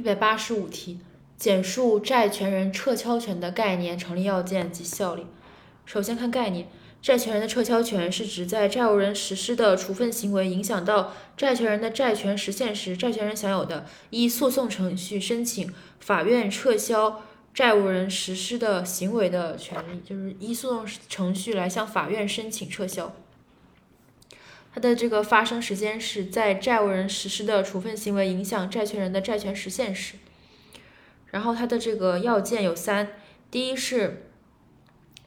一百八十五题，简述债权人撤销权的概念、成立要件及效力。首先看概念，债权人的撤销权是指在债务人实施的处分行为影响到债权人的债权实现时，债权人享有的依诉讼程序申请法院撤销债务人实施的行为的权利，就是依诉讼程序来向法院申请撤销。它的这个发生时间是在债务人实施的处分行为影响债权人的债权实现时。然后它的这个要件有三：第一是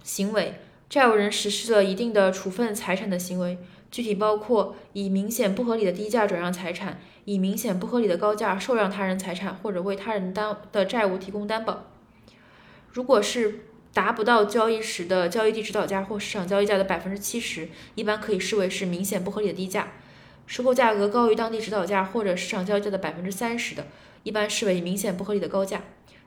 行为，债务人实施了一定的处分财产的行为，具体包括以明显不合理的低价转让财产，以明显不合理的高价受让他人财产，或者为他人担的债务提供担保。如果是达不到交易时的交易地指导价或市场交易价的百分之七十，一般可以视为是明显不合理的低价；收购价格高于当地指导价或者市场交易价的百分之三十的，一般视为明显不合理的高价。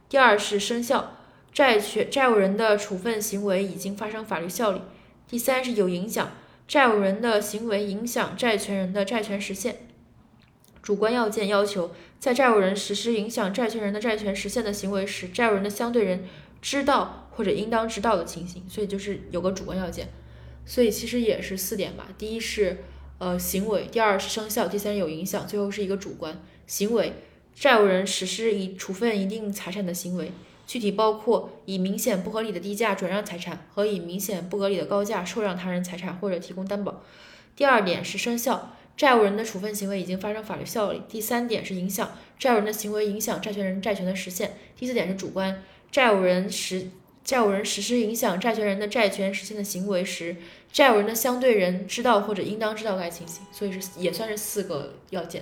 第二是生效，债权债务人的处分行为已经发生法律效力。第三是有影响，债务人的行为影响债权人的债权实现。主观要件要求，在债务人实施影响债权人的债权实现的行为时，债务人的相对人知道。或者应当知道的情形，所以就是有个主观要件，所以其实也是四点吧。第一是呃行为，第二是生效，第三有影响，最后是一个主观行为。债务人实施以处分一定财产的行为，具体包括以明显不合理的低价转让财产和以明显不合理的高价受让他人财产或者提供担保。第二点是生效，债务人的处分行为已经发生法律效力。第三点是影响，债务人的行为影响债权人债权的实现。第四点是主观，债务人实。债务人实施影响债权人的债权实现的行为时，债务人的相对人知道或者应当知道该情形，所以是也算是四个要件。